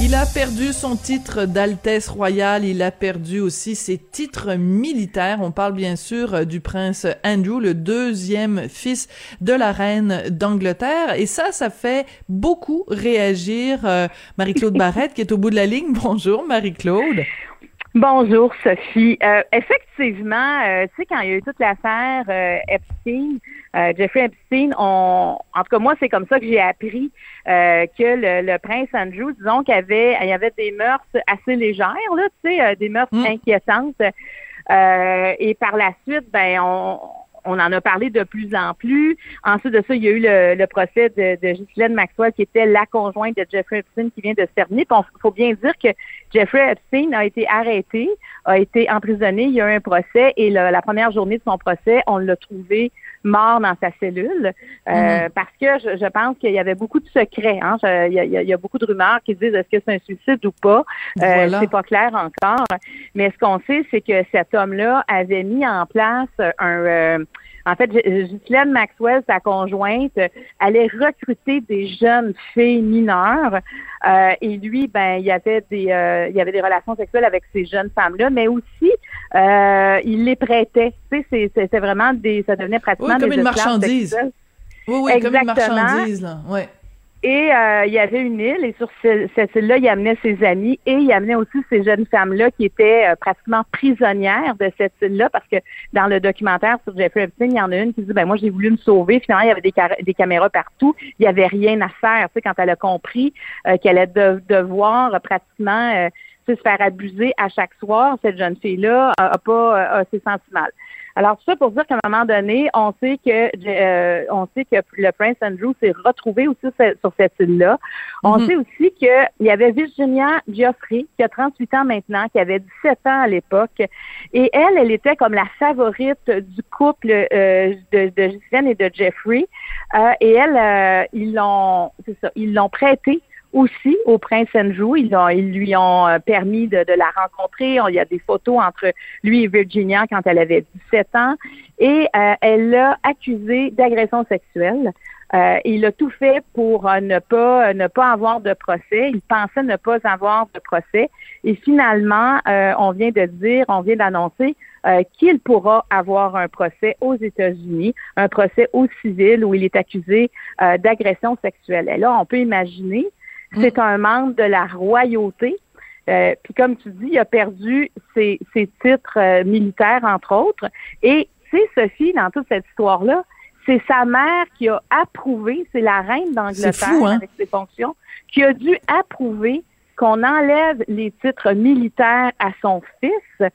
Il a perdu son titre d'Altesse royale, il a perdu aussi ses titres militaires. On parle bien sûr euh, du prince Andrew, le deuxième fils de la reine d'Angleterre. Et ça, ça fait beaucoup réagir euh, Marie-Claude Barrette qui est au bout de la ligne. Bonjour Marie-Claude. Bonjour Sophie. Euh, effectivement, euh, tu sais quand il y a eu toute l'affaire euh, Jeffrey Epstein, on, en tout cas moi c'est comme ça que j'ai appris que le, prince Andrew, disons qu'il y avait, il avait des mœurs assez légères là, tu sais, des mœurs mm. inquiétantes. et par la suite, ben on on en a parlé de plus en plus. Ensuite de ça, il y a eu le, procès de, de Maxwell, qui était la conjointe de Jeffrey Epstein, qui vient de se terminer. Il faut bien dire que Jeffrey Epstein a été arrêté, a été emprisonné. Il y a eu un procès et la première journée de son procès, on l'a trouvé mort dans sa cellule euh, mm-hmm. parce que je, pense qu'il y avait beaucoup de secrets. Hein. il, y a, beaucoup de rumeurs qui disent est-ce que c'est un suicide ou pas. Euh, c'est pas clair encore. Mais ce qu'on sait, c'est que cet homme-là avait mis en place un euh, en fait, Ghislaine Maxwell, sa conjointe, allait recruter des jeunes filles mineures. Euh, et lui, ben, il y avait des, euh, il y avait des relations sexuelles avec ces jeunes femmes-là, mais aussi, euh, il les prêtait. Tu sais, c'est vraiment des, ça devenait pratiquement oui, comme une marchandise. Oui, oui, comme une marchandise, là. Ouais. Et euh, il y avait une île, et sur cette île-là, il amenait ses amis et il amenait aussi ces jeunes femmes-là qui étaient euh, pratiquement prisonnières de cette île-là, parce que dans le documentaire sur Jeffrey Epstein, il y en a une qui dit, ben moi, j'ai voulu me sauver. Finalement, il y avait des, des caméras partout. Il n'y avait rien à faire. Tu sais, quand elle a compris euh, qu'elle allait devoir pratiquement se faire abuser à chaque soir, cette jeune fille-là a, pas a, s'est sentie mal. Alors tout ça pour dire qu'à un moment donné, on sait que euh, on sait que le prince Andrew s'est retrouvé aussi sur cette île-là. On mhm. sait aussi qu'il y avait Virginia Geoffrey, qui a 38 ans maintenant, qui avait 17 ans à l'époque, et elle, elle était comme la favorite du couple euh, de, de et de Jeffrey. Euh, et elle, ils l'ont, c'est ça, ils l'ont prêté aussi au prince Andrew. Ils, ont, ils lui ont euh, permis de, la rencontrer. il y a des photos entre lui et Virginia quand elle avait 17 ans. Et euh, elle l'a accusé d'agression sexuelle. Euh, il a tout fait pour ne pas ne pas avoir de procès. Il pensait ne pas avoir de procès. Et finalement, on vient de dire, on vient d'annoncer qu'il pourra avoir un procès aux États-Unis, un procès au civil où il est accusé d'agression sexuelle. Et là, on peut imaginer c'est mm. un membre de la royauté. Euh, puis comme tu dis, il a perdu ses, titres euh, militaires, entre autres. Et sais, Sophie, dans toute cette histoire-là, c'est sa mère qui a approuvé, c'est la reine d'Angleterre hein? avec ses fonctions, qui a dû approuver qu'on enlève les titres militaires à son fils.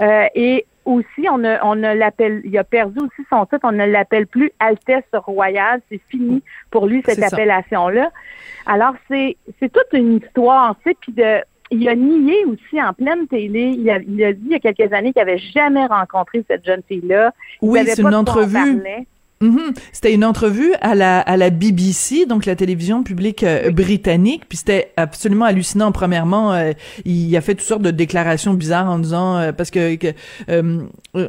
Euh, et aussi, on ne, on ne l'appelle, il a perdu aussi son titre, on ne l'appelle plus Altesse royale, c'est fini pour lui cette appellation-là. Alors c'est, c'est toute une histoire, tu sais, puis de, il a nié aussi en pleine télé, il a, il a dit il y a quelques années qu'il n'avait jamais rencontré cette jeune fille-là. Oui, c'est une entrevue. Mhm. C'était une entrevue à la à la BBC, donc la télévision publique euh, britannique. Puis c'était absolument hallucinant. Premièrement, euh, il a fait toutes sortes de déclarations bizarres en disant euh, parce que,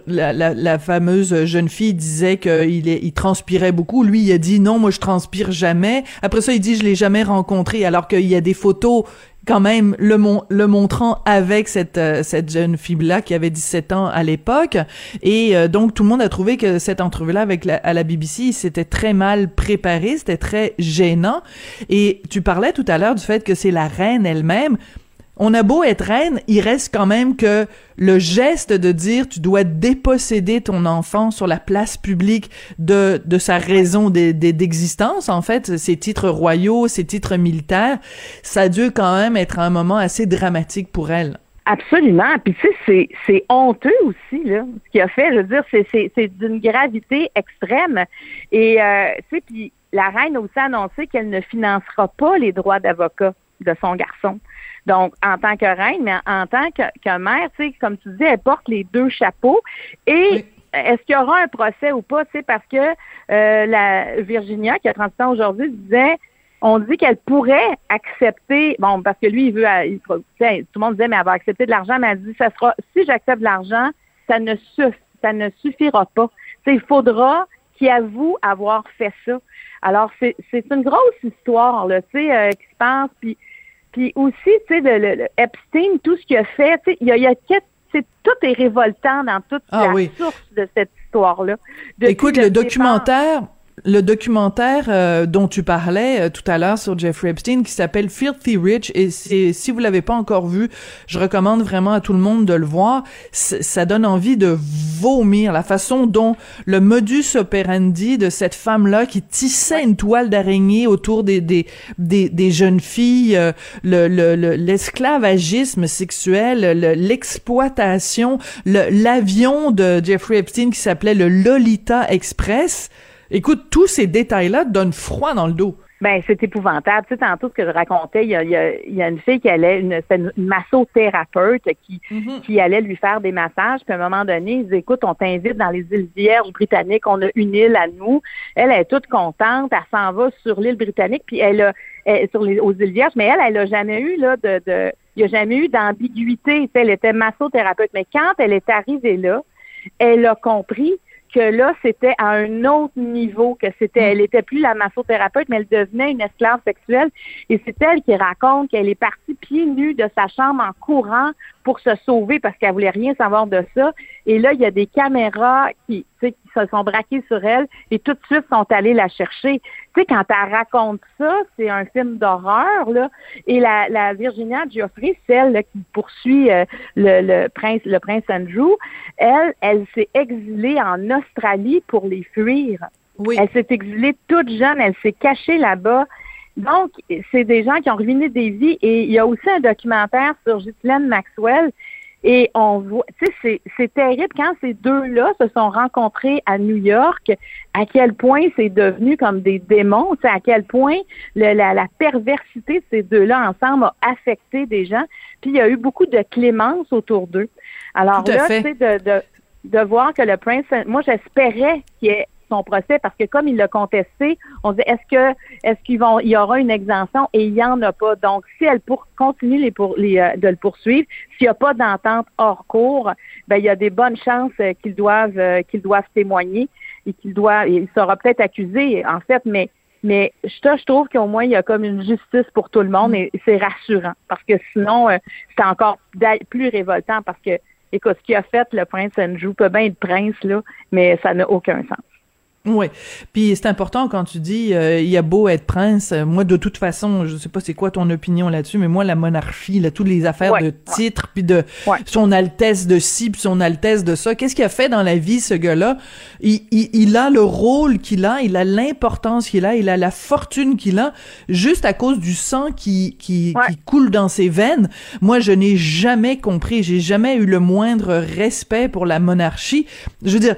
la, la, la, fameuse jeune fille disait qu'il il transpirait beaucoup. Lui, il a dit non, moi je transpire jamais. Après ça, il dit je l'ai jamais rencontré, alors qu'il y a des photos quand même le, le montrant avec cette, euh, cette jeune fille-là qui avait 17 ans à l'époque. Et euh, donc, tout le monde a trouvé que cette entrevue-là avec la, à la BBC, c'était très mal préparé, c'était très gênant. Et tu parlais tout à l'heure du fait que c'est la reine elle-même on a beau être reine, il reste quand même que le geste de dire tu dois déposséder ton enfant sur la place publique de, sa raison d'existence, en fait, ses titres royaux, ses titres militaires, ça a dû quand même être un moment assez dramatique pour elle. Absolument. Puis tu sais, c'est honteux aussi, là, ce qu'il a fait. Je veux dire, c'est d'une gravité extrême. Et euh, tu sais, puis la reine a aussi annoncé qu'elle ne financera pas les droits d'avocat de son garçon. Donc, en tant que reine, mais en tant que, mère, tu sais, comme tu dis, elle porte les deux chapeaux et est-ce qu'il y aura un procès ou pas, tu sais, parce que euh, la Virginia, qui a 30 ans aujourd'hui, disait on dit qu'elle pourrait accepter, bon, parce que lui, il veut, il, tout le monde disait, mais elle va accepter de l'argent, mais elle dit, ça sera, si j'accepte de l'argent, ça ne ça ne suffira pas. sais, il faudra qu'il avoue avoir fait ça. Alors, c'est une grosse histoire, là, tu sais, euh, qui se passe, puis, puis aussi, tu sais, le, Epstein, tout ce qu'il a fait, tu sais, il y a, il y a tout est révoltant dans toute ah la source de cette histoire-là. Écoute, le documentaire, le documentaire euh, dont tu parlais euh, tout à l'heure sur Jeffrey Epstein qui s'appelle Filthy Rich. Et c'est si vous l'avez pas encore vu, je recommande vraiment à tout le monde de le voir. ça donne envie de vomir. La façon dont le modus operandi de cette femme-là qui tissait une toile d'araignée autour des des, des, des jeunes filles, euh, le l'esclavagisme sexuel, l'exploitation, l'avion de Jeffrey Epstein qui s'appelait le Lolita Express Écoute, tous ces détails-là donnent froid dans le dos. Ben, c'est épouvantable. Tu sais, tantôt, ce que je racontais, il y a, il y a, une fille qui allait, une, une massothérapeute qui, mm-hmm. qui allait lui faire des massages. Puis à un moment donné, ils disent, écoute, on t'invite dans les îles Vierges britanniques, on a une île à nous. Elle, est toute contente, elle s'en va sur l'île britannique, puis elle a, sur les, aux îles Vierges, mais elle, elle a jamais eu, là, de, de il n'y a jamais eu d'ambiguïté. Elle était massothérapeute. Mais quand elle est arrivée là, elle a compris que là, c'était à un autre niveau, que c'était, elle était plus la massothérapeute, mais elle devenait une esclave sexuelle. Et c'est elle qui raconte qu'elle est partie pieds nus de sa chambre en courant pour se sauver parce qu'elle voulait rien savoir de ça. Et là, il y a des caméras qui, qui se sont braquées sur elle et tout de suite sont allées la chercher. Tu sais, quand elle raconte ça, c'est un film d'horreur, là. Et la, la Virginia Geoffrey, celle qui poursuit euh, le, le, prince, le prince Andrew, elle, elle s'est exilée en Australie pour les fuir. Oui. Elle s'est exilée toute jeune, elle s'est cachée là-bas. Donc, c'est des gens qui ont ruiné des vies. Et il y a aussi un documentaire sur Ghislaine Maxwell. Et on voit, tu sais, c'est terrible quand ces deux-là se sont rencontrés à New York, à quel point c'est devenu comme des démons, tu sais, à quel point la, la, perversité de ces deux-là ensemble a affecté des gens. Puis il y a eu beaucoup de clémence autour d'eux. Alors là, tu sais, de, de, de voir que le prince, moi j'espérais qu'il y ait son procès parce que comme il l'a contesté, on dit est-ce que est-ce qu'il y aura une exemption? Et il y en a pas. Donc si elle continue euh, de le poursuivre, s'il n'y a pas d'entente hors cours, ben il y a des bonnes chances euh, qu'ils doivent euh, qu'ils doivent témoigner et qu'il doit il sera peut-être accusé en fait, mais mais je, je trouve qu'au moins il y a comme une justice pour tout le monde et c'est rassurant parce que sinon c'est encore plus révoltant parce que écoute ce qu'il a fait le prince Andrew peut bien être prince là, mais ça n'a aucun sens. Oui. Puis c'est important quand tu dis euh, il y a beau être prince, euh, moi de toute façon, je sais pas c'est quoi ton opinion là-dessus, mais moi la monarchie, là toutes les affaires de titres puis de son altesse de ci puis son altesse de ça, qu'est-ce qu'il a fait dans la vie ce gars-là? Il, il, il, a le rôle qu'il a, il a l'importance qu'il a, il a la fortune qu'il a juste à cause du sang qui qui, qui coule dans ses veines. Moi je n'ai jamais compris, j'ai jamais eu le moindre respect pour la monarchie. Je veux dire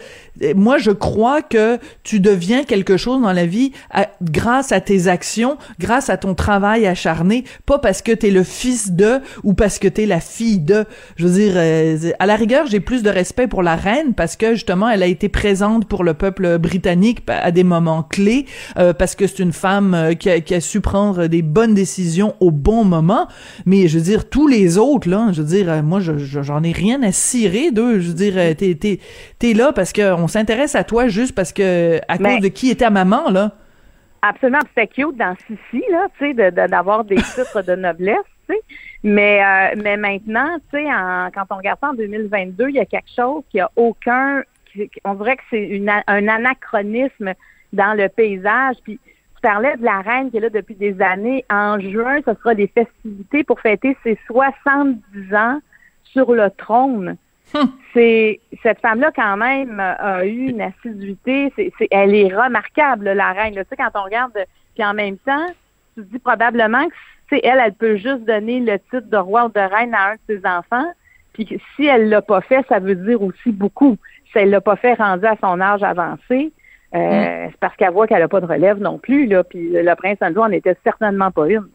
moi je crois que tu deviens quelque chose dans la vie grâce à tes actions, grâce à ton travail acharné, pas parce que t'es le fils de ou parce que t'es la fille de. Je veux dire, euh, à la rigueur, j'ai plus de respect pour la reine parce que justement, elle a été présente pour le peuple britannique à des moments clés, euh, parce que c'est une femme euh, qui, a, su prendre des bonnes décisions au bon moment. Mais je veux dire, tous les autres, là, je veux dire, moi, j'en ai rien à cirer d'eux. Je veux dire, t'es t'es là parce qu'on s'intéresse à toi juste parce que à cause de qui était maman, là? Absolument. C'était cute dans Sissi, là, tu sais, d'avoir des titres de noblesse, tu sais. Mais, euh, mais maintenant, tu sais, quand on regarde ça en 2022, il y a quelque chose qui a aucun, on dirait que c'est un anachronisme dans le paysage. Puis tu parlais de la reine qui est là depuis des années. En juin, ce sera des festivités pour fêter ses 70 ans sur le trône. C'est cette femme-là quand même a eu une assiduité. C'est, elle est remarquable la reine. Tu sais quand on regarde, puis en même temps, tu te dis probablement que elle, elle peut juste donner le titre de roi ou de reine à un de ses enfants. Puis si elle l'a pas fait, ça veut dire aussi beaucoup. Si elle l'a pas fait rendu à son âge avancé, euh, mm. c'est parce qu'elle voit qu'elle a pas de relève non plus là. Puis le prince Andrew en était certainement pas une.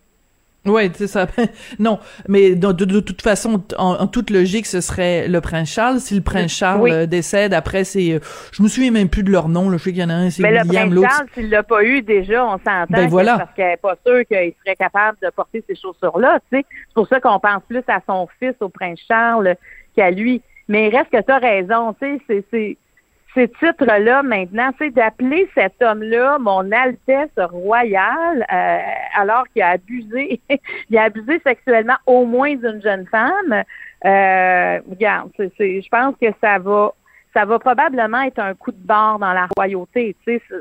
Oui, c'est ça. non, mais de, de, toute façon, en, toute logique, ce serait le prince Charles. Si le prince Charles euh, décède, après, c'est... Euh, je me souviens même plus de leur nom. Là. Je sais qu'il y en a un, c'est William. Mais le prince Charles, s'il l'a pas eu déjà, on s'entend ben voilà. parce qu'il n'est pas sûr qu'il serait capable de porter ces chaussures-là. Tu sais. C'est pour ça qu'on pense plus à son fils, au prince Charles, qu'à lui. Mais il reste que tu as raison. Tu sais, c'est ces titres-là maintenant, c'est d'appeler cet homme-là mon Altesse royale, euh, alors qu'il a abusé, il a abusé sexuellement au moins d'une jeune femme. Euh, regarde, je pense que ça va, ça va probablement être un coup de barre dans la royauté.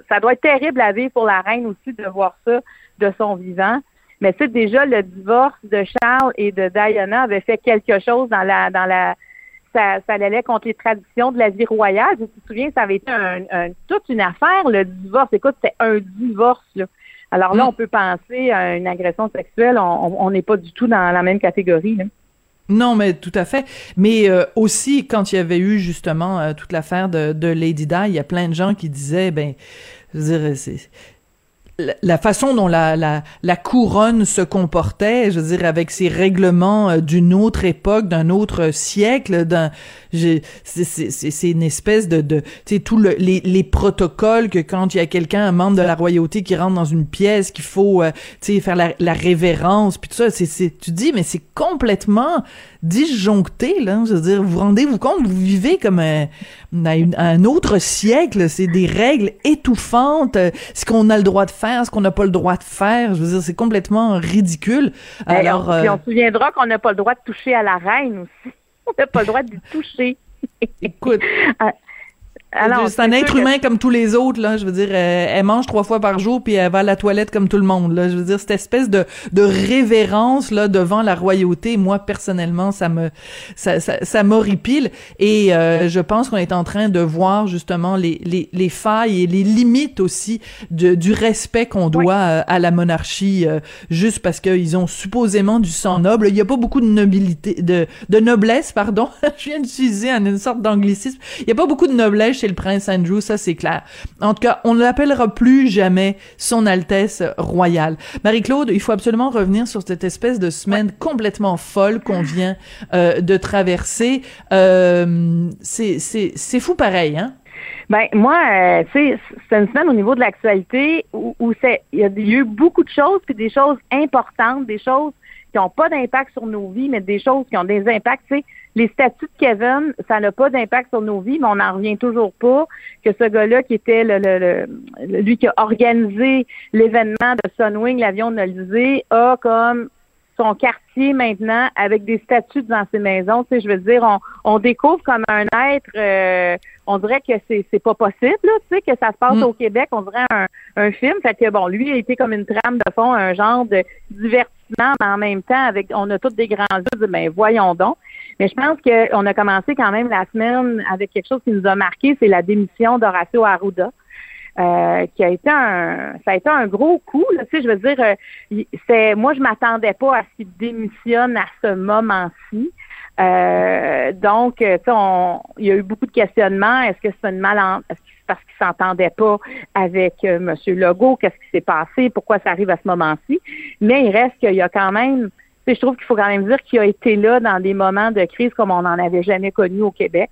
Ça doit être terrible à vivre pour la reine aussi de voir ça de son vivant. Mais c'est déjà le divorce de Charles et de Diana avait fait quelque chose dans la dans la ça, allait contre les traditions de la vie royale. Je me souviens, ça avait été toute une affaire, le divorce. Écoute, c'était un divorce. Alors là, mm. on peut penser à une agression sexuelle. On n'est pas du tout dans la même catégorie. Non, mais tout à fait. Mais euh, aussi, quand il y avait eu justement euh, toute l'affaire de, de, Lady Di, il y a plein de gens qui disaient, ben, je veux dire, c'est la façon dont la, la, couronne se comportait, je veux dire, avec ses règlements euh, d'une autre époque, d'un autre siècle, d'un, c'est une espèce de, de tu sais, tous le, les, les protocoles que quand il y a quelqu'un, un membre de la royauté qui rentre dans une pièce, qu'il faut, euh, tu sais, faire la, la révérence, puis tout ça, c'est, tu dis, mais c'est complètement disjoncté, là. Je veux dire, vous rendez-vous compte, vous vivez comme un, un autre siècle. C'est des règles étouffantes. Ce qu'on a le droit de faire, ce qu'on n'a pas le droit de faire. Je veux dire, c'est complètement ridicule. Alors, on, puis on se souviendra qu'on n'a pas le droit de toucher à la reine aussi. On n'a pas le droit de toucher. Écoute, ah, c'est un être humain comme tous les autres là. Je veux dire, euh, elle, mange trois fois par jour puis elle va à la toilette comme tout le monde là. Je veux dire, cette espèce de de révérence là devant la royauté. Moi personnellement, ça me ça ça, ça m'horripile et euh, je pense qu'on est en train de voir justement les les les failles et les limites aussi de, du respect qu'on doit euh, à la monarchie juste parce qu'ils ont supposément du sang noble. Il y a pas beaucoup de nobilité de de noblesse pardon. je viens d'utiliser une sorte d'anglicisme. Il y a pas beaucoup de noblesse le prince Andrew, ça c'est clair. En tout cas, on ne l'appellera plus jamais son Altesse royale. Marie-Claude, il faut absolument revenir sur cette espèce de semaine complètement folle qu'on vient euh, de traverser. Euh, c'est fou pareil, hein? Ben moi, euh, c'est une semaine au niveau de l'actualité où, où il y a eu beaucoup de choses, puis des choses importantes, des choses qui n'ont pas d'impact sur nos vies, mais des choses qui ont des impacts. Tu sais, les statuts de Kevin, ça n'a pas d'impact sur nos vies, mais on n'en revient toujours pas que ce gars-là qui était le, le, lui qui a organisé l'événement de Sunwing, l'avion de l'Elysée, a comme son quartier maintenant avec des statues dans ses maisons. Tu sais, je veux dire, on, on découvre comme un être, euh, on dirait que c'est, c'est pas possible, là, tu sais, que ça se passe mm. au Québec, on dirait un, un film. Fait que bon, lui a été comme une trame de fond, un genre de divertissement, mais en même temps, avec on a toutes des grands yeux, ben voyons donc. Mais je pense qu'on a commencé quand même la semaine avec quelque chose qui nous a marqué, c'est la démission d'Horacio Arruda. Euh, qui a été un ça a été un gros coup tu sais je veux dire euh, c'est moi je m'attendais pas à ce qu'il démissionne à ce moment-ci euh, donc tu sais il y a eu beaucoup de questionnements est-ce que c'est une mal est-ce que c'est parce qu'il s'entendait pas avec monsieur Legault? Qu'est-ce qui s'est passé? Pourquoi ça arrive à ce moment-ci? Mais il reste qu'il y a quand même je trouve qu'il faut quand même dire qu'il a été là dans des moments de crise comme on n'en avait jamais connu au Québec.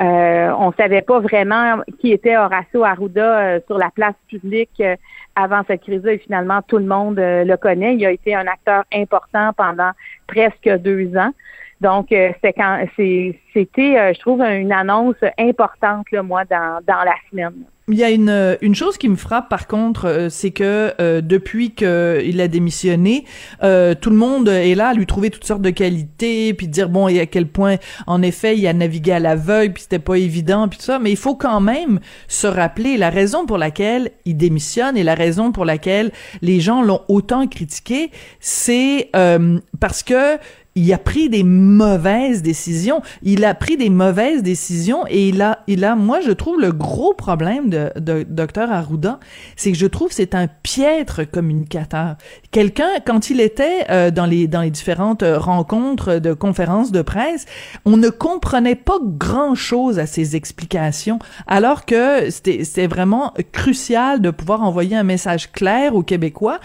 Euh, on savait pas vraiment qui était Horacio Arruda euh, sur la place publique euh, avant cette crise-là et finalement tout le monde euh, le connaît. Il a été un acteur important pendant presque deux ans. Donc, c'est quand c'était, je trouve, une annonce importante, là, moi, dans, la semaine. Il y a une, euh, une chose qui me frappe par contre, euh, c'est que euh, depuis qu'il a démissionné, tout le monde est là à lui trouver toutes sortes de qualités, puis dire bon et à quel point en effet il a navigué à l'aveugle, puis c'était pas évident, puis tout ça. Mais il faut quand même se rappeler la raison pour laquelle il démissionne et la raison pour laquelle les gens l'ont autant critiqué, c'est parce que il a pris des mauvaises décisions. Il a pris des mauvaises décisions et il a, il a, moi, je trouve le gros problème de, de Dr. Arruda, c'est que je trouve c'est un piètre communicateur. Quelqu'un, quand il était euh, dans les, dans les différentes rencontres de conférences de presse, on ne comprenait pas grand chose à ses explications, alors que c'était, c'était vraiment crucial de pouvoir envoyer un message clair aux Québécois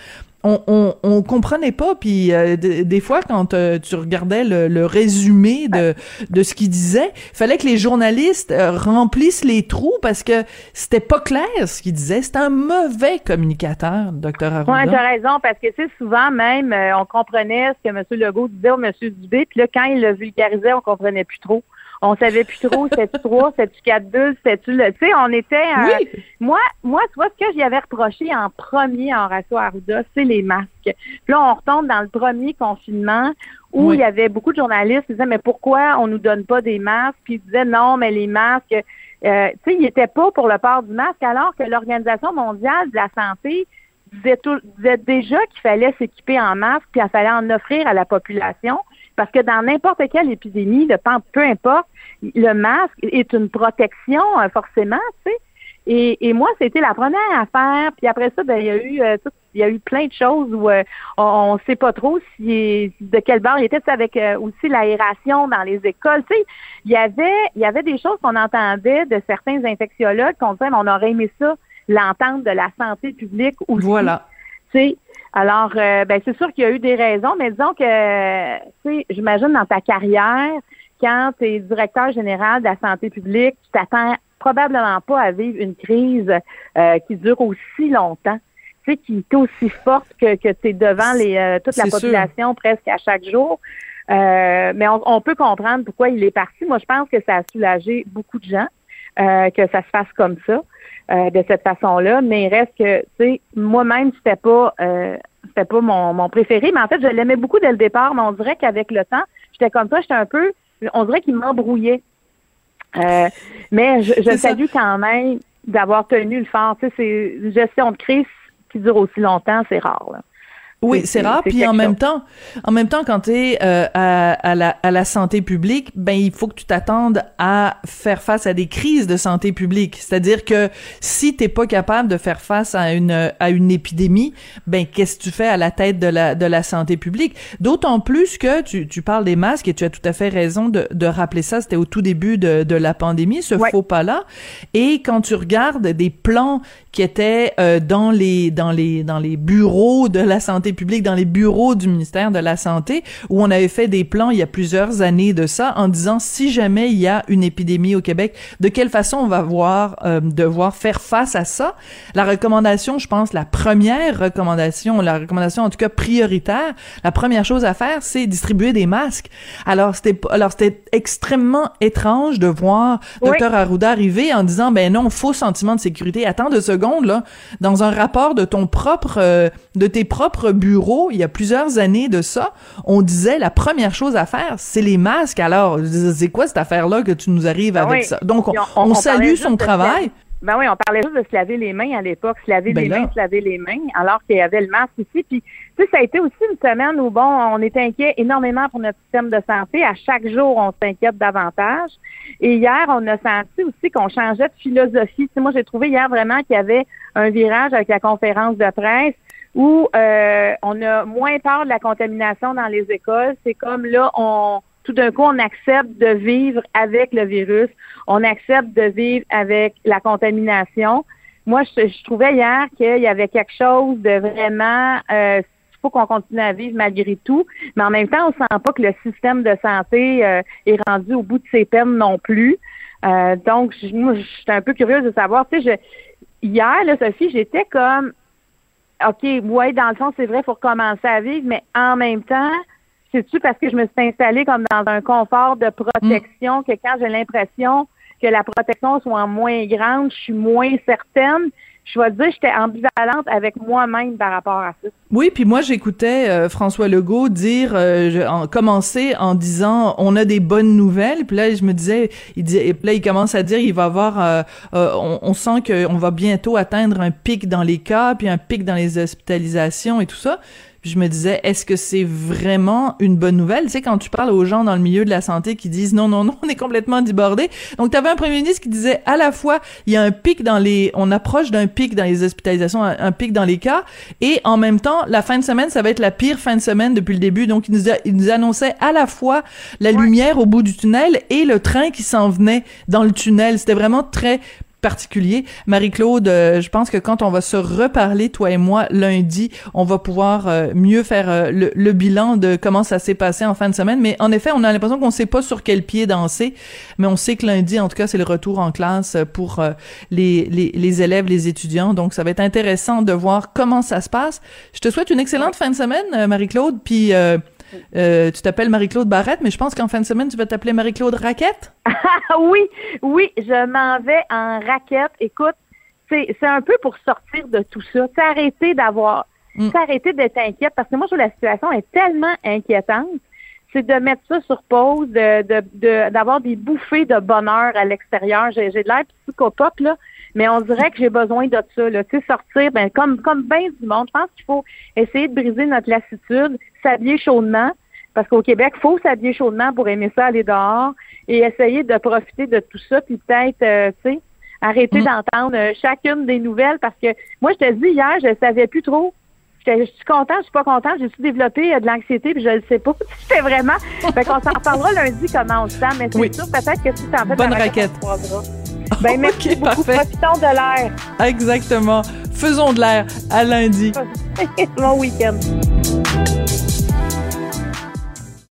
on, on, comprenait pas. Puis euh, des fois, quand euh, tu regardais le, résumé de, de ce qu'il disait, fallait que les journalistes euh, remplissent les trous parce que c'était pas clair ce qu'il disait. C'était un mauvais communicateur, docteur Arruda. Oui, as raison, parce que c'est souvent même, on comprenait ce que M. Legault disait au M. Dubé, puis là, quand il le vulgarisait, on comprenait plus trop on savait plus trop, c'était-tu 3, c'était-tu 4, 2, c'était-tu le, tu sais, on était, euh, oui. moi, moi, tu vois, ce que j'y avais reproché en premier en Horacio Arruda, c'est les masques. Puis là, on retombe dans le premier confinement où il y avait beaucoup de journalistes qui disaient, mais pourquoi on nous donne pas des masques? Puis ils disaient, non, mais les masques, euh, tu sais, ils n'étaient pas pour le port du masque, alors que l'Organisation mondiale de la santé disait, tout, disait déjà qu'il fallait s'équiper en masque, puis il fallait en offrir à la population. Parce que dans n'importe quelle épidémie, peu importe, le masque est une protection euh, forcément, tu sais. Et, moi, c'était la première affaire. Puis après ça, ben, il y a eu euh, plein de choses où euh, on ne sait pas trop si de quel bord il était avec aussi l'aération dans les écoles. Tu sais, il y avait il y avait des choses qu'on entendait de certains infectiologues qu'on disait on aurait aimé ça l'entente de la santé publique aussi. Voilà. Tu sais, alors, euh, ben c'est sûr qu'il y a eu des raisons, mais disons que, tu sais, j'imagine dans ta carrière, quand tu es directeur général de la santé publique, tu t'attends probablement pas à vivre une crise euh, qui dure aussi longtemps, tu sais, qui est aussi forte que, que tu es devant les, euh, toute la population presque à chaque jour. mais on, on, peut comprendre pourquoi il est parti. Moi, je pense que ça a soulagé beaucoup de gens que ça se fasse comme ça. Euh, de cette façon-là, mais il reste que, tu sais, moi-même, c'était pas euh, c'était pas mon, mon préféré, mais en fait, je l'aimais beaucoup dès le départ, mais on dirait qu'avec le temps, j'étais comme ça, j'étais un peu, on dirait qu'il m'embrouillait. Euh, mais je, je salue quand même d'avoir tenu le fort. Tu sais, c'est une gestion de crise qui dure aussi longtemps, c'est rare. Là. Oui, c'est rare. Puis en même temps, en même temps, quand tu es euh, à, à, la, à la santé publique, ben il faut que tu t'attendes à faire face à des crises de santé publique. C'est-à-dire que si t'es pas capable de faire face à une à une épidémie, ben qu'est-ce que tu fais à la tête de la de la santé publique? D'autant plus que tu, tu parles des masques et tu as tout à fait raison de, de rappeler ça. C'était au tout début de, de la pandémie, ce faux pas là. Et quand tu regardes des plans qui étaient euh, dans les dans les dans les bureaux de la santé publique, dans les bureaux du ministère de la santé, où on avait fait des plans il y a plusieurs années de ça, en disant si jamais il y a une épidémie au Québec, de quelle façon on va voir euh, devoir faire face à ça? La recommandation, je pense, la première recommandation, la recommandation en tout cas prioritaire, la première chose à faire, c'est distribuer des masques. Alors c'était alors c'était extrêmement étrange de voir Dr Arruda arriver en disant ben non faux sentiment de sécurité. Attends deux secondes là, dans un rapport de ton propre, euh, de tes propres bureaux, il y a plusieurs années de ça, on disait la première chose à faire, c'est les masques. Alors, c'est quoi cette affaire-là que tu nous arrives avec ça? Donc, on, salue son travail. Ben oui, on parlait juste de se laver les mains à l'époque, se laver ben les mains, se laver les mains, alors qu'il y avait le masque ici. Puis, tu sais, ça a été aussi une semaine où, bon, on était inquiet énormément pour notre système de santé. À chaque jour, on s'inquiète davantage. Et hier, on a senti aussi qu'on changeait de philosophie. Tu moi, j'ai trouvé hier vraiment qu'il y avait un virage avec la conférence de presse où euh, on a moins peur de la contamination dans les écoles. C'est comme là, on tout d'un coup, on accepte de vivre avec le virus, on accepte de vivre avec la contamination. Moi, je, trouvais hier qu'il y avait quelque chose de vraiment euh, faut qu'on continue à vivre malgré tout, mais en même temps, on sent pas que le système de santé euh, est rendu au bout de ses peines non plus. Euh, donc, moi, j'étais un peu curieuse de savoir. Tu sais, je, hier, là, Sophie, j'étais comme, OK, ouais, dans le fond, c'est vrai, il faut recommencer à vivre, mais en même temps, c'est-tu parce que je me suis installée comme dans un confort de protection que quand j'ai l'impression que la protection soit moins grande, je suis moins certaine? Je vais dire, j'étais ambivalente avec moi-même par rapport à ça. Oui, puis moi j'écoutais euh, François Legault dire, euh, en, commencer en disant, on a des bonnes nouvelles. Puis là, je me disais, il dit, et là il commence à dire, il va avoir, euh, on, on, sent qu'on va bientôt atteindre un pic dans les cas, puis un pic dans les hospitalisations et tout ça je me disais, est-ce que c'est vraiment une bonne nouvelle? Tu sais, quand tu parles aux gens dans le milieu de la santé qui disent non, non, non, on est complètement débordé. Donc, tu avais un premier ministre qui disait à la fois, il y a un pic dans les, on approche d'un pic dans les hospitalisations, un, pic dans les cas, et en même temps, la fin de semaine, ça va être la pire fin de semaine depuis le début. Donc, il nous, il nous annonçait à la fois la lumière au bout du tunnel et le train qui s'en venait dans le tunnel. C'était vraiment très particulier. Marie-Claude, euh, je pense que quand on va se reparler, toi et moi, lundi, on va pouvoir euh, mieux faire euh, le, bilan de comment ça s'est passé en fin de semaine. Mais en effet, on a l'impression qu'on sait pas sur quel pied danser, mais on sait que lundi, en tout cas, c'est le retour en classe pour les, les, les, élèves, les étudiants. Donc, ça va être intéressant de voir comment ça se passe. Je te souhaite une excellente fin de semaine, Marie-Claude, puis euh, tu t'appelles Marie-Claude Barrette, mais je pense qu'en fin de semaine, tu vas t'appeler Marie-Claude Raquette. oui, oui, je m'en vais en raquette. Écoute, c'est un peu pour sortir de tout ça. arrêter d'avoir, mm. arrêter d'être inquiète parce que moi, je trouve la situation est tellement inquiétante. C'est de mettre ça sur pause, de d'avoir des bouffées de bonheur à l'extérieur. J'ai de l'air psychopop, là mais on dirait que j'ai besoin de ça, là. Tu sais, sortir, ben, comme, comme bien du monde. Je pense qu'il faut essayer de briser notre lassitude, s'habiller chaudement, parce qu'au Québec, il faut s'habiller chaudement pour aimer ça, aller dehors, et essayer de profiter de tout ça, puis peut-être, euh, tu sais, arrêter mm. d'entendre euh, chacune des nouvelles, parce que moi, je te dis, hier, je savais plus trop je suis contente, je suis pas contente, j'ai su développé euh, de l'anxiété, puis je ne sais pas c'était vraiment. Fait qu'on s'en reparlera lundi comment on se sent, mais c'est sûr peut-être que si en fait Bonne raquette. Ben, merci beaucoup. Profitons de l'air. Exactement. Faisons de l'air. À lundi. bon week-end.